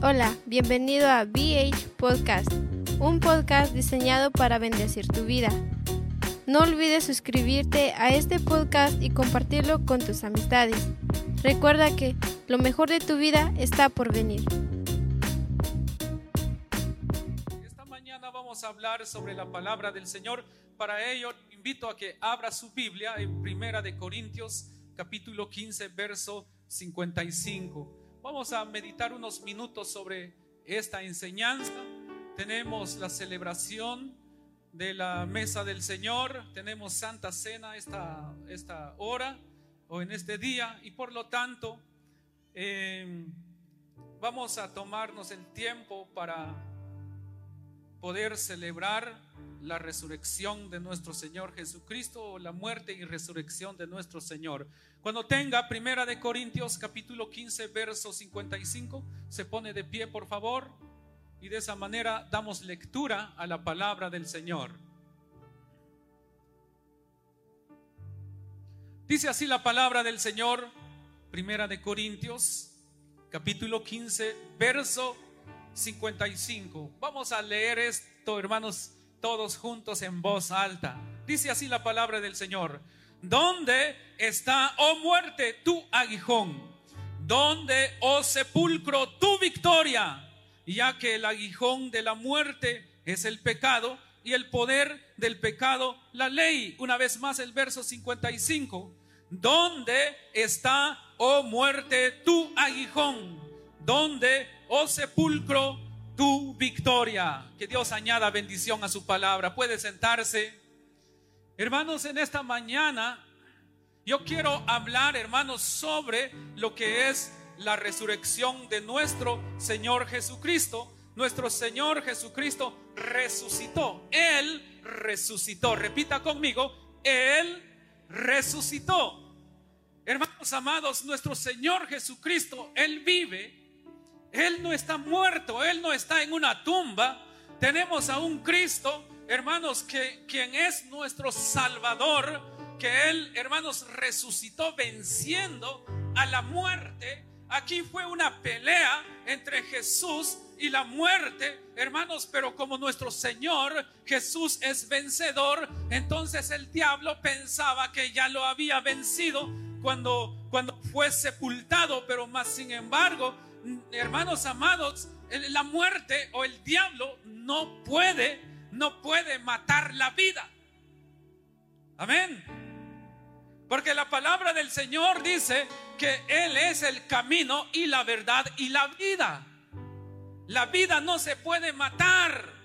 Hola, bienvenido a BH Podcast, un podcast diseñado para bendecir tu vida. No olvides suscribirte a este podcast y compartirlo con tus amistades. Recuerda que lo mejor de tu vida está por venir. Esta mañana vamos a hablar sobre la palabra del Señor. Para ello invito a que abra su Biblia en Primera de Corintios capítulo 15 verso 55. Vamos a meditar unos minutos sobre esta enseñanza. Tenemos la celebración de la mesa del Señor, tenemos Santa Cena esta, esta hora o en este día y por lo tanto eh, vamos a tomarnos el tiempo para poder celebrar la resurrección de nuestro Señor Jesucristo o la muerte y resurrección de nuestro Señor. Cuando tenga Primera de Corintios capítulo 15 verso 55, se pone de pie, por favor, y de esa manera damos lectura a la palabra del Señor. Dice así la palabra del Señor, Primera de Corintios capítulo 15 verso 55. Vamos a leer esto, hermanos, todos juntos en voz alta. Dice así la palabra del Señor. ¿Dónde está, oh muerte, tu aguijón? ¿Dónde, oh sepulcro, tu victoria? Ya que el aguijón de la muerte es el pecado y el poder del pecado la ley. Una vez más el verso 55. ¿Dónde está, oh muerte, tu aguijón? ¿Dónde, oh sepulcro, tu victoria? Que Dios añada bendición a su palabra. Puede sentarse. Hermanos, en esta mañana yo quiero hablar, hermanos, sobre lo que es la resurrección de nuestro Señor Jesucristo. Nuestro Señor Jesucristo resucitó. Él resucitó. Repita conmigo, Él resucitó. Hermanos amados, nuestro Señor Jesucristo, Él vive. Él no está muerto, Él no está en una tumba. Tenemos a un Cristo hermanos, que quien es nuestro Salvador, que Él, hermanos, resucitó venciendo a la muerte. Aquí fue una pelea entre Jesús y la muerte, hermanos, pero como nuestro Señor Jesús es vencedor, entonces el diablo pensaba que ya lo había vencido cuando, cuando fue sepultado, pero más sin embargo, hermanos amados, la muerte o el diablo no puede no puede matar la vida. Amén. Porque la palabra del Señor dice que Él es el camino y la verdad y la vida. La vida no se puede matar.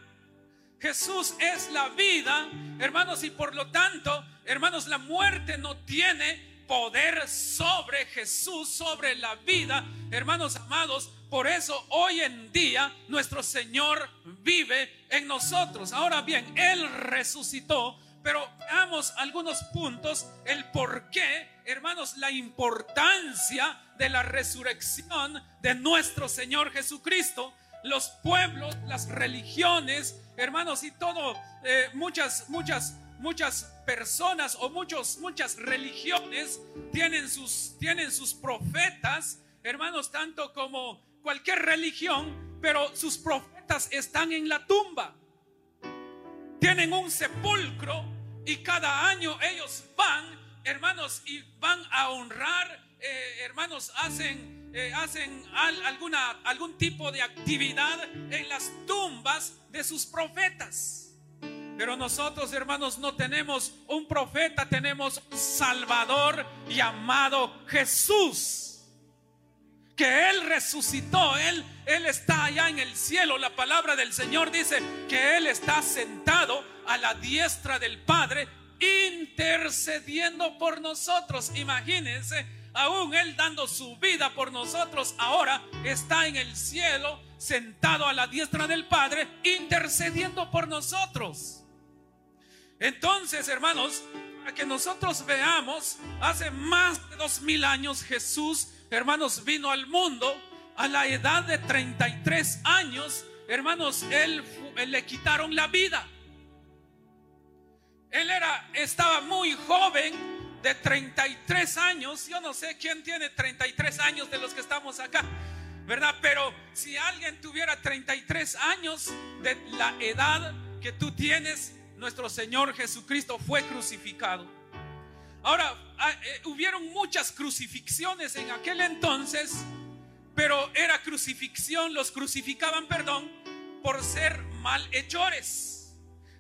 Jesús es la vida, hermanos, y por lo tanto, hermanos, la muerte no tiene poder sobre Jesús, sobre la vida, hermanos amados. Por eso hoy en día nuestro Señor vive en nosotros. Ahora bien, Él resucitó pero veamos algunos puntos, el por qué, hermanos, la importancia de la resurrección de nuestro Señor Jesucristo. Los pueblos, las religiones, hermanos, y todo, eh, muchas, muchas, muchas personas o muchos, muchas religiones tienen sus, tienen sus profetas, hermanos, tanto como cualquier religión, pero sus profetas están en la tumba. Tienen un sepulcro y cada año ellos van, hermanos, y van a honrar, eh, hermanos, hacen, eh, hacen alguna, algún tipo de actividad en las tumbas de sus profetas. Pero nosotros, hermanos, no tenemos un profeta, tenemos Salvador llamado Jesús. Que Él resucitó, Él, Él está allá en el cielo. La palabra del Señor dice que Él está sentado a la diestra del Padre, intercediendo por nosotros. Imagínense, aún Él dando su vida por nosotros, ahora está en el cielo, sentado a la diestra del Padre, intercediendo por nosotros. Entonces, hermanos, para que nosotros veamos, hace más de dos mil años Jesús, hermanos, vino al mundo a la edad de 33 años. Hermanos, él, él le quitaron la vida. Él era, estaba muy joven, de 33 años. Yo no sé quién tiene 33 años de los que estamos acá, ¿verdad? Pero si alguien tuviera 33 años de la edad que tú tienes, nuestro Señor Jesucristo fue crucificado. Ahora, ah, eh, hubieron muchas crucifixiones en aquel entonces, pero era crucifixión, los crucificaban, perdón, por ser malhechores.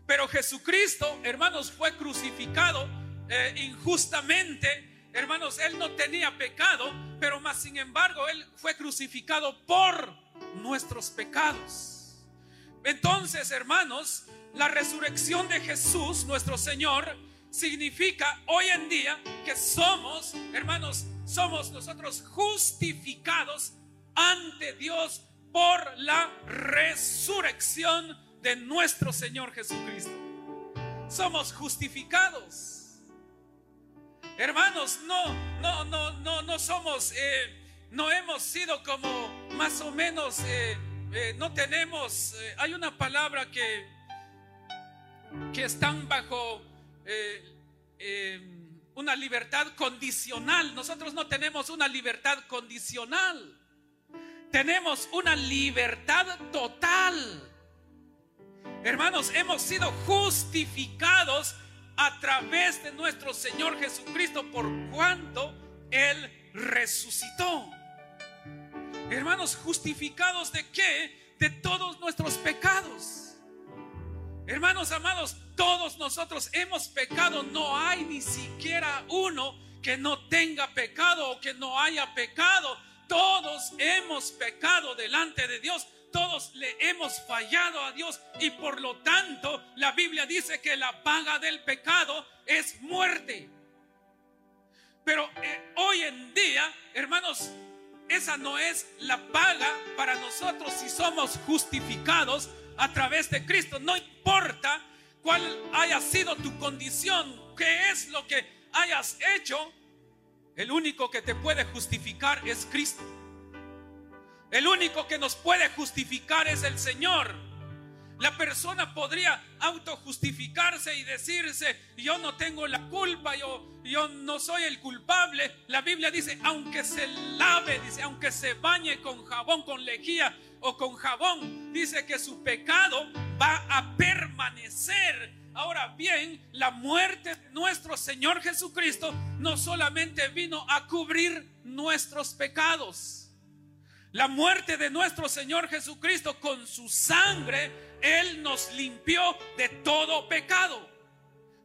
Pero Jesucristo, hermanos, fue crucificado eh, injustamente. Hermanos, Él no tenía pecado, pero más sin embargo, Él fue crucificado por nuestros pecados. Entonces, hermanos, la resurrección de Jesús, nuestro Señor, significa hoy en día que somos, hermanos, somos nosotros justificados ante Dios por la resurrección de nuestro Señor Jesucristo. Somos justificados. Hermanos, no, no, no, no, no somos, eh, no hemos sido como más o menos, eh, eh, no tenemos, hay una palabra que, que están bajo una libertad condicional. Nosotros no tenemos una libertad condicional. Tenemos una libertad total. Hermanos, hemos sido justificados a través de nuestro Señor Jesucristo por cuanto Él resucitó. Hermanos, justificados de qué? De todos nuestros pecados. Hermanos amados, todos nosotros hemos pecado. No hay ni siquiera uno que no tenga pecado o que no haya pecado. Todos hemos pecado delante de Dios todos le hemos fallado a Dios y por lo tanto la Biblia dice que la paga del pecado es muerte. Pero eh, hoy en día, hermanos, esa no es la paga para nosotros si somos justificados a través de Cristo. No importa cuál haya sido tu condición, qué es lo que hayas hecho, el único que te puede justificar es Cristo. El único que nos puede justificar es el Señor. La persona podría autojustificarse y decirse, yo no tengo la culpa, yo, yo no soy el culpable. La Biblia dice, aunque se lave, dice, aunque se bañe con jabón, con lejía o con jabón, dice que su pecado va a permanecer. Ahora bien, la muerte de nuestro Señor Jesucristo no solamente vino a cubrir nuestros pecados, la muerte de nuestro Señor Jesucristo con su sangre, Él nos limpió de todo pecado.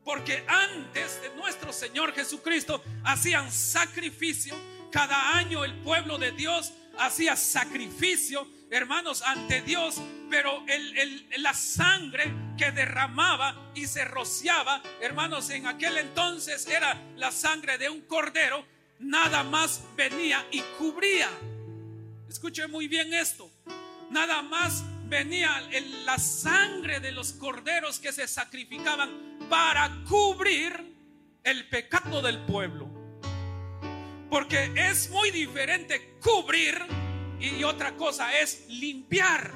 Porque antes de nuestro Señor Jesucristo hacían sacrificio. Cada año el pueblo de Dios hacía sacrificio, hermanos, ante Dios. Pero la sangre que derramaba y se rociaba, hermanos, en aquel entonces era la sangre de un cordero. Nada más venía y cubría. Escuche muy bien esto. Nada más venía la sangre de los corderos que se sacrificaban para cubrir el pecado del pueblo. Porque es muy diferente cubrir y otra cosa es limpiar.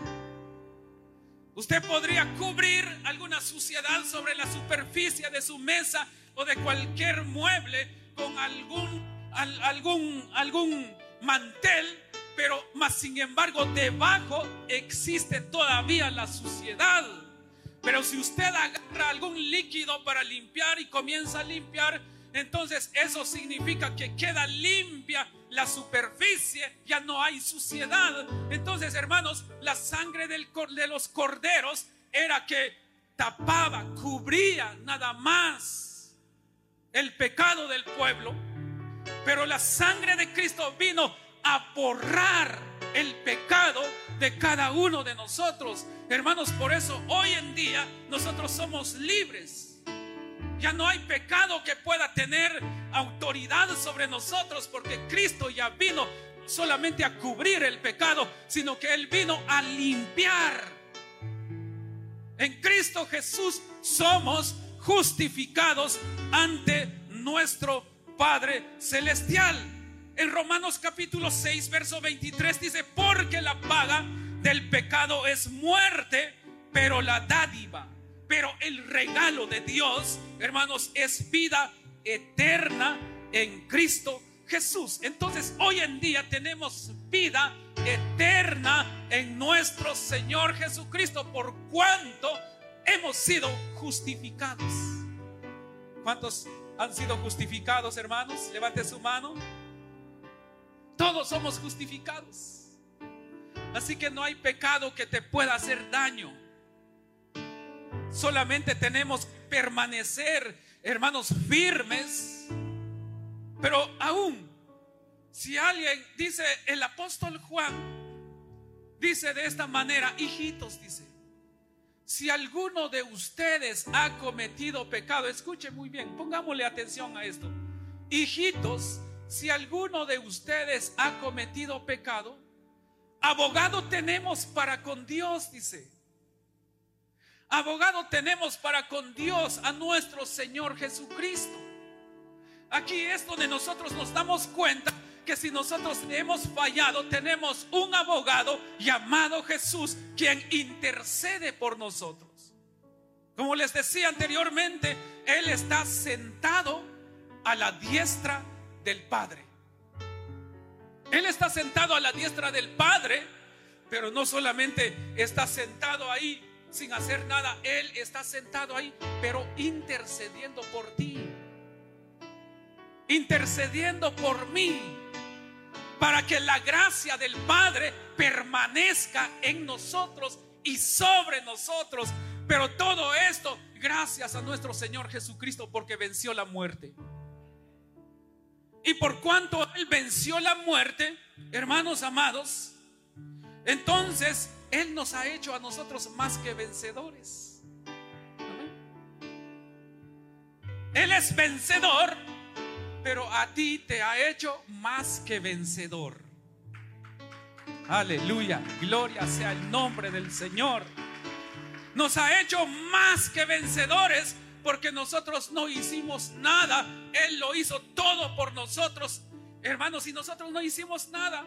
Usted podría cubrir alguna suciedad sobre la superficie de su mesa o de cualquier mueble con algún, algún, algún mantel, pero más sin embargo debajo existe todavía la suciedad. Pero si usted agarra algún líquido para limpiar y comienza a limpiar, entonces eso significa que queda limpia la superficie, ya no hay suciedad. Entonces, hermanos, la sangre del, de los corderos era que tapaba, cubría nada más el pecado del pueblo. Pero la sangre de Cristo vino a borrar el pecado de cada uno de nosotros. Hermanos, por eso hoy en día nosotros somos libres. Ya no hay pecado que pueda tener autoridad sobre nosotros porque Cristo ya vino solamente a cubrir el pecado, sino que Él vino a limpiar. En Cristo Jesús somos justificados ante nuestro Padre Celestial. En Romanos capítulo 6, verso 23 dice, porque la paga del pecado es muerte, pero la dádiva, pero el regalo de Dios, hermanos, es vida eterna en Cristo Jesús. Entonces, hoy en día tenemos vida eterna en nuestro Señor Jesucristo, por cuanto hemos sido justificados. ¿Cuántos han sido justificados, hermanos? Levante su mano. Todos somos justificados. Así que no hay pecado que te pueda hacer daño. Solamente tenemos permanecer, hermanos, firmes. Pero aún, si alguien dice, el apóstol Juan, dice de esta manera, hijitos, dice, si alguno de ustedes ha cometido pecado, escuche muy bien, pongámosle atención a esto. Hijitos, si alguno de ustedes ha cometido pecado, Abogado tenemos para con Dios, dice. Abogado tenemos para con Dios a nuestro Señor Jesucristo. Aquí es donde nosotros nos damos cuenta que si nosotros hemos fallado, tenemos un abogado llamado Jesús, quien intercede por nosotros. Como les decía anteriormente, Él está sentado a la diestra del Padre. Él está sentado a la diestra del Padre, pero no solamente está sentado ahí sin hacer nada, Él está sentado ahí, pero intercediendo por ti, intercediendo por mí, para que la gracia del Padre permanezca en nosotros y sobre nosotros. Pero todo esto gracias a nuestro Señor Jesucristo porque venció la muerte. Y por cuanto Él venció la muerte, hermanos amados, entonces Él nos ha hecho a nosotros más que vencedores. Él es vencedor, pero a ti te ha hecho más que vencedor. Aleluya, gloria sea el nombre del Señor. Nos ha hecho más que vencedores porque nosotros no hicimos nada. Él lo hizo todo por nosotros, hermanos, y nosotros no hicimos nada.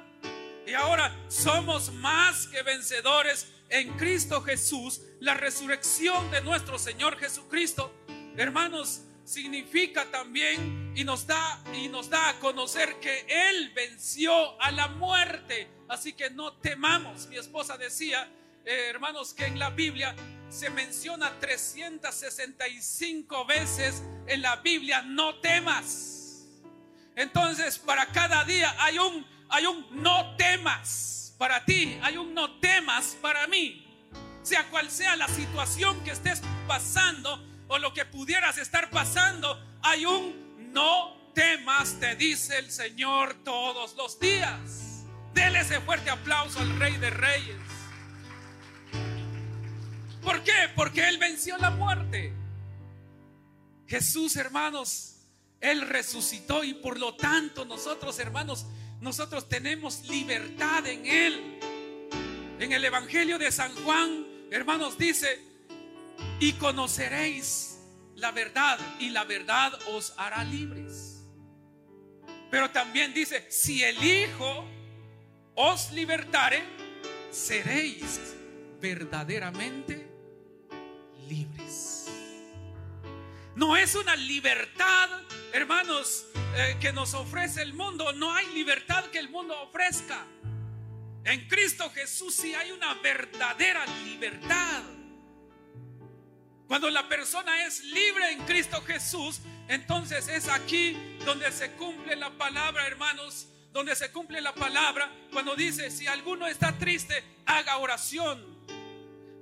Y ahora somos más que vencedores en Cristo Jesús. La resurrección de nuestro Señor Jesucristo, hermanos, significa también y nos da y nos da a conocer que él venció a la muerte. Así que no temamos. Mi esposa decía, eh, hermanos, que en la Biblia se menciona 365 veces en la Biblia, no temas. Entonces, para cada día hay un, hay un no temas para ti, hay un no temas para mí. Sea cual sea la situación que estés pasando, o lo que pudieras estar pasando, hay un no temas, te dice el Señor todos los días. Dele ese fuerte aplauso al Rey de Reyes. ¿Por qué? Porque Él venció la muerte. Jesús, hermanos, Él resucitó y por lo tanto nosotros, hermanos, nosotros tenemos libertad en Él. En el Evangelio de San Juan, hermanos, dice, y conoceréis la verdad y la verdad os hará libres. Pero también dice, si el Hijo os libertare, seréis verdaderamente libres. No es una libertad, hermanos, eh, que nos ofrece el mundo. No hay libertad que el mundo ofrezca. En Cristo Jesús sí hay una verdadera libertad. Cuando la persona es libre en Cristo Jesús, entonces es aquí donde se cumple la palabra, hermanos, donde se cumple la palabra cuando dice, si alguno está triste, haga oración.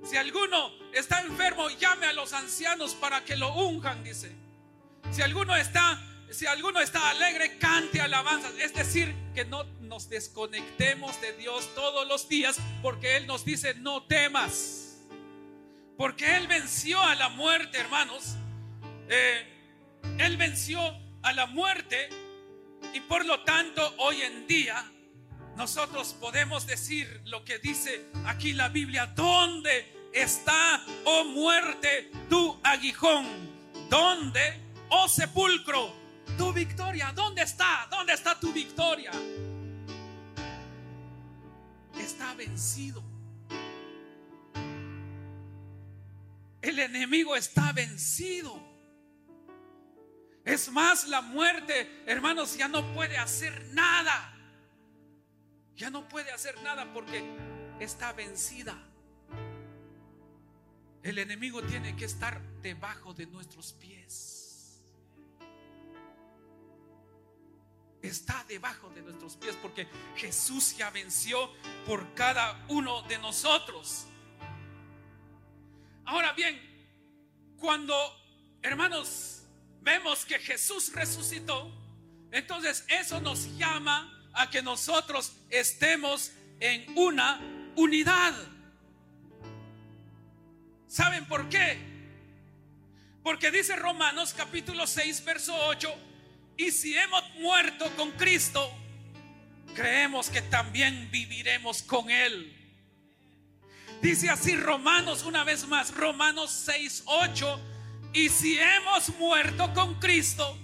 Si alguno está enfermo, llame a los ancianos para que lo unjan, dice. Si alguno está, si alguno está alegre, cante alabanzas. Es decir, que no nos desconectemos de Dios todos los días, porque Él nos dice, no temas. Porque Él venció a la muerte, hermanos. Eh, él venció a la muerte y por lo tanto hoy en día nosotros podemos decir lo que dice aquí la Biblia, ¿dónde está, oh muerte, tu aguijón? ¿Dónde, oh sepulcro, tu victoria? ¿Dónde está? ¿Dónde está tu victoria? Está vencido. El enemigo está vencido. Es más, la muerte, hermanos, ya no puede hacer nada. Ya no puede hacer nada porque está vencida. El enemigo tiene que estar debajo de nuestros pies. Está debajo de nuestros pies porque Jesús ya venció por cada uno de nosotros. Ahora bien, cuando, hermanos, vemos que Jesús resucitó, entonces eso nos llama a que nosotros estemos en una unidad. ¿Saben por qué? Porque dice Romanos capítulo 6, verso 8, y si hemos muerto con Cristo, creemos que también viviremos con Él. Dice así Romanos una vez más, Romanos 6, 8 y si hemos muerto con Cristo,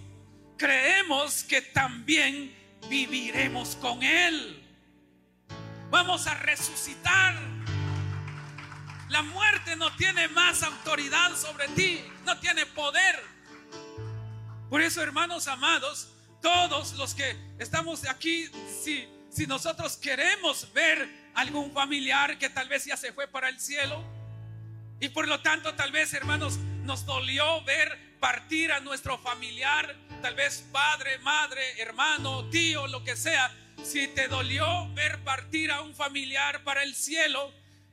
creemos que también viviremos con Él. Vamos a resucitar. La muerte no tiene más autoridad sobre ti, no tiene poder. Por eso, hermanos amados, todos los que estamos aquí, si, nosotros queremos ver algún familiar que tal vez ya se fue para el cielo, y por lo tanto, tal vez, hermanos, nos dolió ver partir a nuestro familiar, tal vez padre, madre, hermano, tío, lo que sea. Si te dolió ver partir a un familiar para el cielo,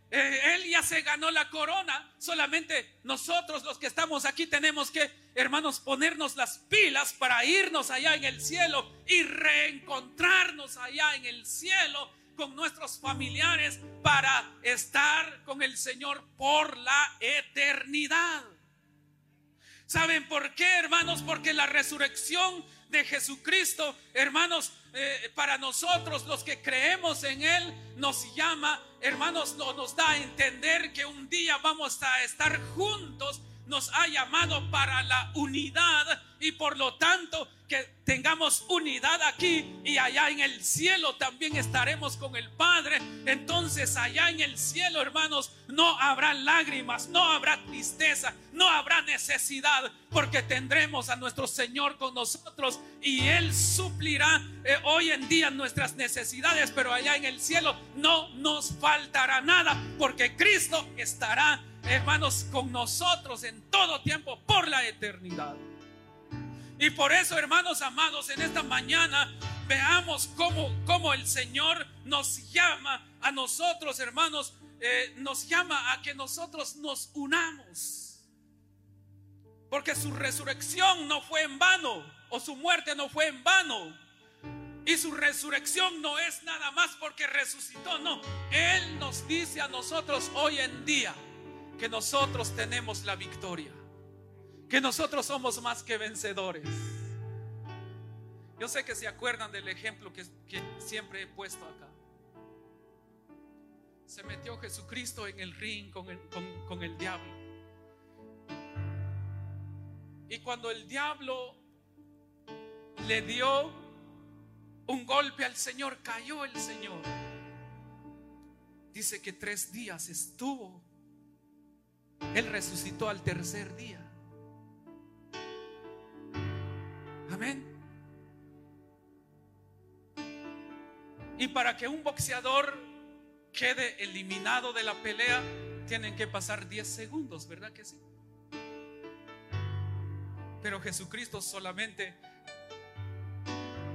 eh, él ya se ganó la corona. Solamente nosotros los que estamos aquí tenemos que, hermanos, ponernos las pilas para irnos allá en el cielo y reencontrarnos allá en el cielo con nuestros familiares para estar con el Señor por la eternidad. ¿Saben por qué, hermanos? Porque la resurrección de Jesucristo, hermanos, eh, para nosotros los que creemos en Él, nos llama, hermanos, nos da a entender que un día vamos a estar juntos, nos ha llamado para la unidad y por lo tanto que tengamos unidad aquí y allá en el cielo también estaremos con el Padre. Entonces allá en el cielo, hermanos, no habrá lágrimas, no habrá tristeza, no habrá necesidad, porque tendremos a nuestro Señor con nosotros y Él suplirá eh, hoy en día nuestras necesidades, pero allá en el cielo no nos faltará nada, porque Cristo estará, hermanos, con nosotros en todo tiempo por la eternidad. Y por eso, hermanos amados, en esta mañana veamos cómo, cómo el Señor nos llama a nosotros, hermanos, eh, nos llama a que nosotros nos unamos. Porque su resurrección no fue en vano, o su muerte no fue en vano. Y su resurrección no es nada más porque resucitó, no. Él nos dice a nosotros hoy en día que nosotros tenemos la victoria, que nosotros somos más que vencedores. Yo sé que se acuerdan del ejemplo que, siempre he puesto acá. Se metió Jesucristo en el ring con el, con el diablo. Y cuando el diablo le dio un golpe al Señor, cayó el Señor. Dice que tres días estuvo. Él resucitó al tercer día. Amén. Y para que un boxeador quede eliminado de la pelea, tienen que pasar 10 segundos, ¿verdad que sí? Pero Jesucristo solamente,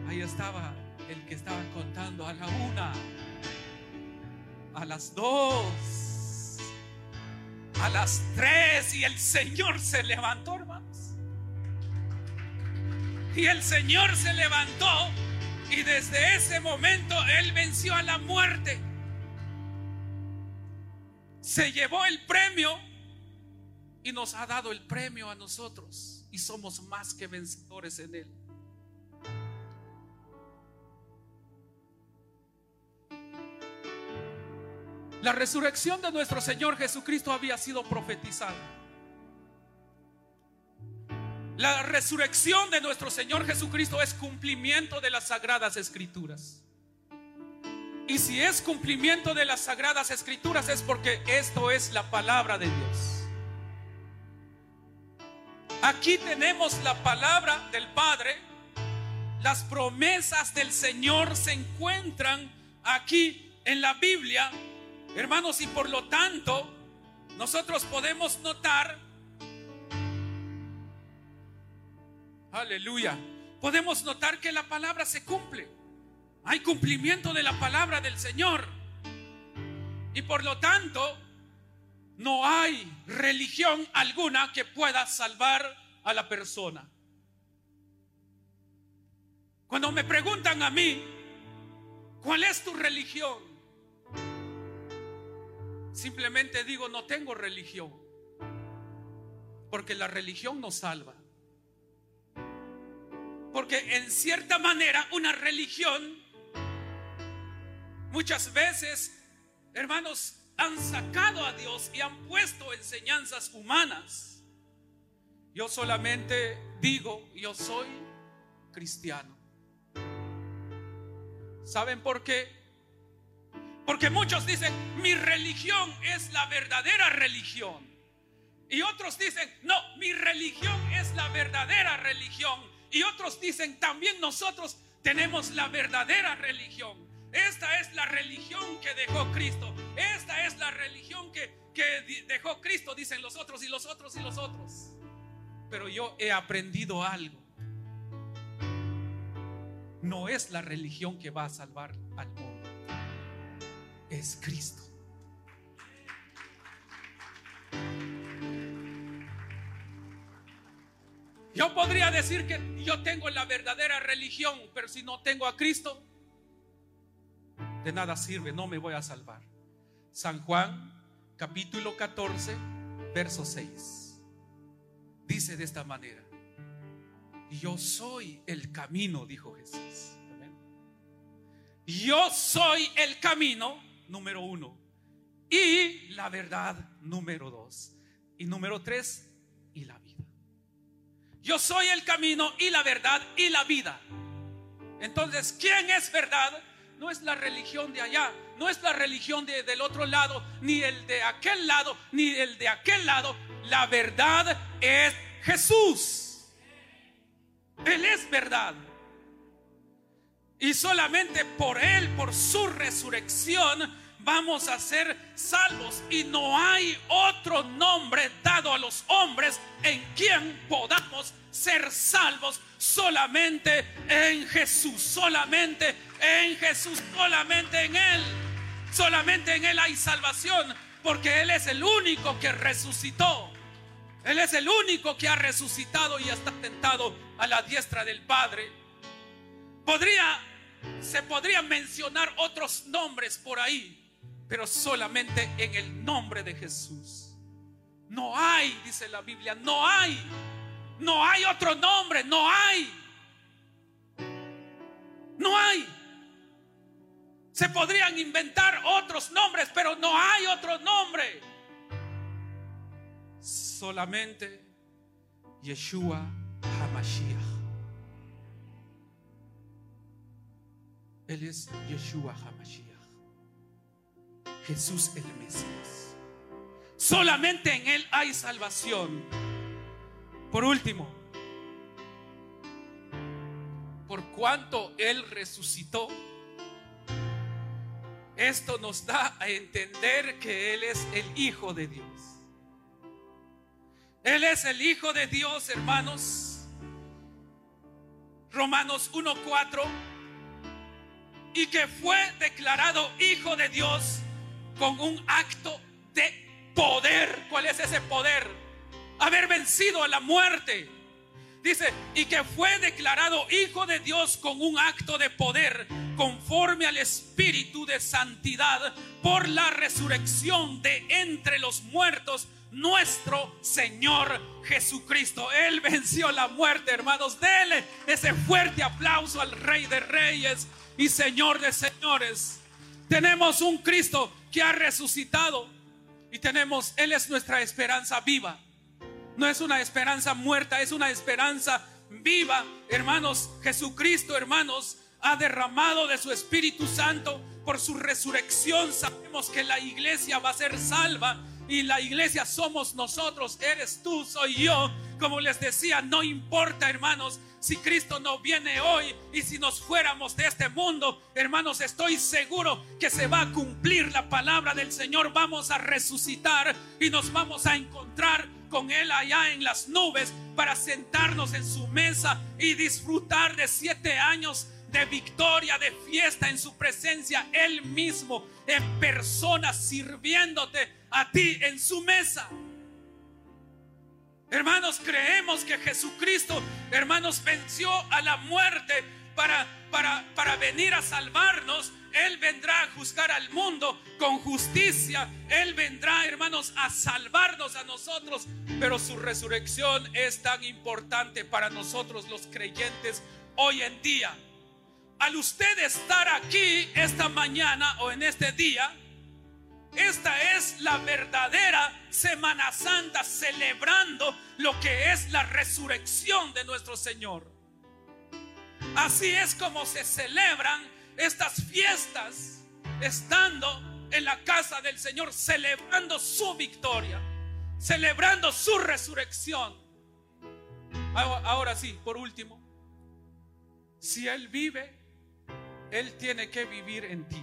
ahí estaba el que estaba contando a la una, a las dos, a las tres y el Señor se levantó, hermanos. Y el Señor se levantó y desde ese momento Él venció a la muerte. Se llevó el premio y nos ha dado el premio a nosotros y somos más que vencedores en Él. La resurrección de nuestro Señor Jesucristo había sido profetizada. La resurrección de nuestro Señor Jesucristo es cumplimiento de las sagradas escrituras. Y si es cumplimiento de las sagradas escrituras es porque esto es la palabra de Dios. Aquí tenemos la palabra del Padre. Las promesas del Señor se encuentran aquí en la Biblia Hermanos, y por lo tanto, nosotros podemos notar, aleluya, podemos notar que la palabra se cumple. Hay cumplimiento de la palabra del Señor. Y por lo tanto, no hay religión alguna que pueda salvar a la persona. Cuando me preguntan a mí, ¿cuál es tu religión? Simplemente digo, no tengo religión. Porque la religión no salva. Porque en cierta manera una religión muchas veces, hermanos, han sacado a Dios y han puesto enseñanzas humanas. Yo solamente digo, yo soy cristiano. ¿Saben por qué? Porque muchos dicen, mi religión es la verdadera religión. Y otros dicen, no, mi religión es la verdadera religión. Y otros dicen, también nosotros tenemos la verdadera religión. Esta es la religión que dejó Cristo. Esta es la religión que, que dejó Cristo, dicen los otros y los otros y los otros. Pero yo he aprendido algo. No es la religión que va a salvar al mundo es Cristo. Yo podría decir que yo tengo la verdadera religión, pero si no tengo a Cristo, de nada sirve, no me voy a salvar. San Juan, capítulo 14, verso 6. Dice de esta manera, yo soy el camino, dijo Jesús. Yo soy el camino número uno. Y la verdad número dos. Y número tres, y la vida. Yo soy el camino y la verdad y la vida. Entonces, ¿quién es verdad? No es la religión de allá, no es la religión de, del otro lado, ni el de aquel lado, ni el de aquel lado. La verdad es Jesús. Él es verdad. Y solamente por Él, por su resurrección, vamos a ser salvos. Y no hay otro nombre dado a los hombres en quien podamos ser salvos. Solamente en Jesús, solamente en Jesús, solamente en Él. Solamente en Él hay salvación, porque Él es el único que resucitó. Él es el único que ha resucitado y está tentado a la diestra del Padre. Podría, se podrían mencionar otros nombres por ahí, pero solamente en el nombre de Jesús. No hay, dice la Biblia, no hay, no hay otro nombre, no hay. No hay. Se podrían inventar otros nombres, pero no hay otro nombre. Solamente Yeshua HaMashiach. Él es Yeshua HaMashiach. Jesús el Mesías. Solamente en Él hay salvación. Por último, por cuanto Él resucitó, esto nos da a entender que Él es el Hijo de Dios. Él es el Hijo de Dios, hermanos. Romanos 1.4. Y que fue declarado Hijo de Dios con un acto de poder. ¿Cuál es ese poder? Haber vencido a la muerte Dice, y que fue declarado hijo de Dios con un acto de poder conforme al espíritu de santidad por la resurrección de entre los muertos nuestro Señor Jesucristo. Él venció la muerte, hermanos. Dele ese fuerte aplauso al Rey de Reyes y Señor de Señores. Tenemos un Cristo que ha resucitado y tenemos, Él es nuestra esperanza viva. No es una esperanza muerta, es una esperanza viva. Hermanos, Jesucristo, hermanos, ha derramado de su Espíritu Santo por su resurrección. Sabemos que la iglesia va a ser salva y la iglesia somos nosotros, eres tú, soy yo. Como les decía, no importa, hermanos, si Cristo no viene hoy y si nos fuéramos de este mundo, hermanos, estoy seguro que se va a cumplir la palabra del Señor. Vamos a resucitar y nos vamos a encontrar con Él allá en las nubes para sentarnos en su mesa y disfrutar de siete años de victoria, de fiesta en su presencia, Él mismo en persona sirviéndote a ti en su mesa. Hermanos, creemos que Jesucristo, hermanos, venció a la muerte para, para, para venir a salvarnos él vendrá a juzgar al mundo con justicia. Él vendrá, hermanos, a salvarnos a nosotros. Pero su resurrección es tan importante para nosotros los creyentes hoy en día. Al usted estar aquí esta mañana o en este día, esta es la verdadera Semana Santa celebrando lo que es la resurrección de nuestro Señor. Así es como se celebran estas fiestas estando en la casa del Señor, celebrando su victoria, celebrando su resurrección. Ahora sí, por último, si Él vive, Él tiene que vivir en ti.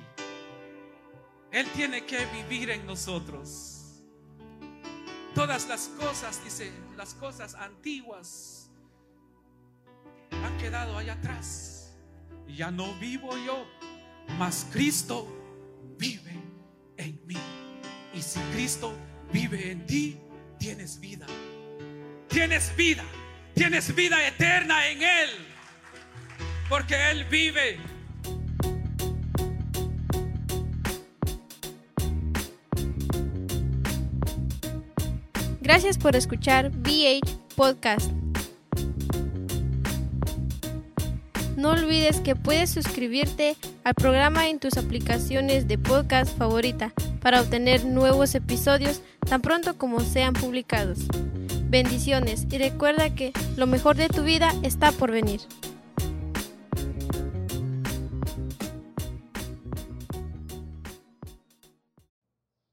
Él tiene que vivir en nosotros. Todas las cosas, dice, las cosas antiguas han quedado allá atrás ya no vivo yo, mas Cristo vive en mí. Y si Cristo vive en ti, tienes vida. Tienes vida. Tienes vida eterna en Él. Porque Él vive. Gracias por escuchar BH Podcast. No olvides que puedes suscribirte al programa en tus aplicaciones de podcast favorita para obtener nuevos episodios tan pronto como sean publicados. Bendiciones y recuerda que lo mejor de tu vida está por venir.